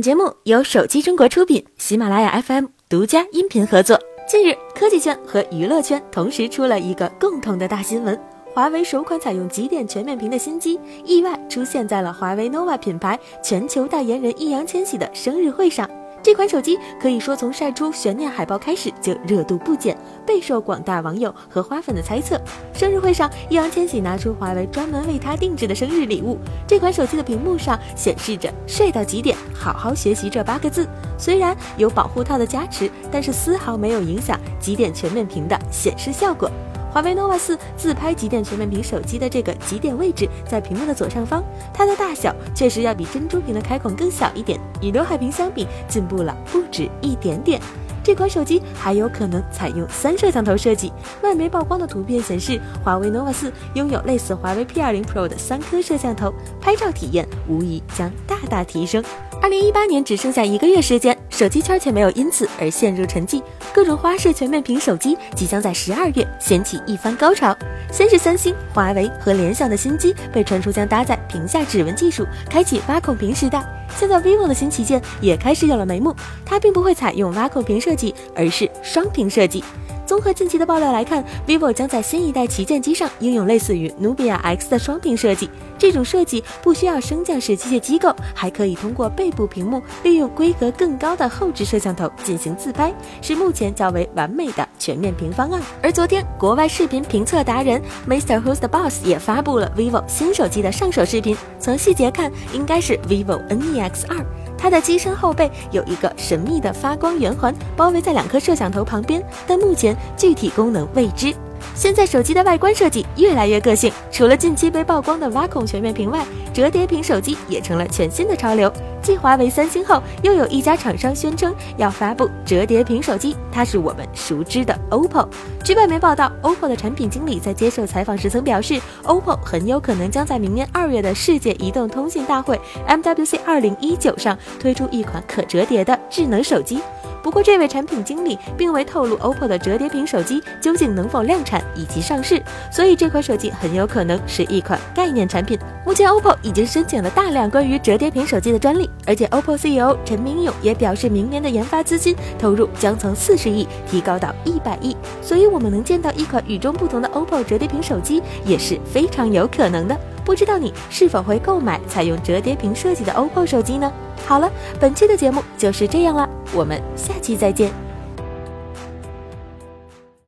节目由手机中国出品，喜马拉雅 FM 独家音频合作。近日，科技圈和娱乐圈同时出了一个共同的大新闻：华为首款采用极点全面屏的新机意外出现在了华为 nova 品牌全球代言人易烊千玺的生日会上。这款手机可以说从晒出悬念海报开始就热度不减，备受广大网友和花粉的猜测。生日会上，易烊千玺拿出华为专门为他定制的生日礼物，这款手机的屏幕上显示着“帅到极点，好好学习”这八个字。虽然有保护套的加持，但是丝毫没有影响极点全面屏的显示效果。华为 nova 四自拍极点全面屏手机的这个极点位置在屏幕的左上方，它的大小确实要比珍珠屏的开孔更小一点，与刘海屏相比进步了不止一点点。这款手机还有可能采用三摄像头设计。外媒曝光的图片显示，华为 nova 四拥有类似华为 P20 Pro 的三颗摄像头，拍照体验无疑将大大提升。二零一八年只剩下一个月时间，手机圈却没有因此而陷入沉寂。各种花式全面屏手机即将在十二月掀起一番高潮。先是三星、华为和联想的新机被传出将搭载屏下指纹技术，开启挖孔屏时代。现在 vivo 的新旗舰也开始有了眉目，它并不会采用挖孔屏设计，而是双屏设计。综合近期的爆料来看，vivo 将在新一代旗舰机上应用类似于努比亚 X 的双屏设计。这种设计不需要升降式机械机构，还可以通过背部屏幕利用规格更高的后置摄像头进行自拍，是目前较为完美的全面屏方案。而昨天，国外视频评测达人 Mr. Who's the Boss 也发布了 vivo 新手机的上手视频，从细节看，应该是 vivo NEX 二。它的机身后背有一个神秘的发光圆环，包围在两颗摄像头旁边，但目前具体功能未知。现在手机的外观设计越来越个性，除了近期被曝光的挖孔全面屏外，折叠屏手机也成了全新的潮流。继华为、三星后，又有一家厂商宣称要发布折叠屏手机，它是我们熟知的 OPPO。据外媒报道，OPPO 的产品经理在接受采访时曾表示，OPPO 很有可能将在明年二月的世界移动通信大会 MWC 二零一九上推出一款可折叠的智能手机。不过，这位产品经理并未透露 OPPO 的折叠屏手机究竟能否量产以及上市，所以这款手机很有可能是一款概念产品。目前，OPPO 已经申请了大量关于折叠屏手机的专利，而且 OPPO CEO 陈明勇也表示，明年的研发资金投入将从四十亿提高到一百亿，所以我们能见到一款与众不同的 OPPO 折叠屏手机也是非常有可能的。不知道你是否会购买采用折叠屏设计的 OPPO 手机呢？好了，本期的节目就是这样了，我们下期再见。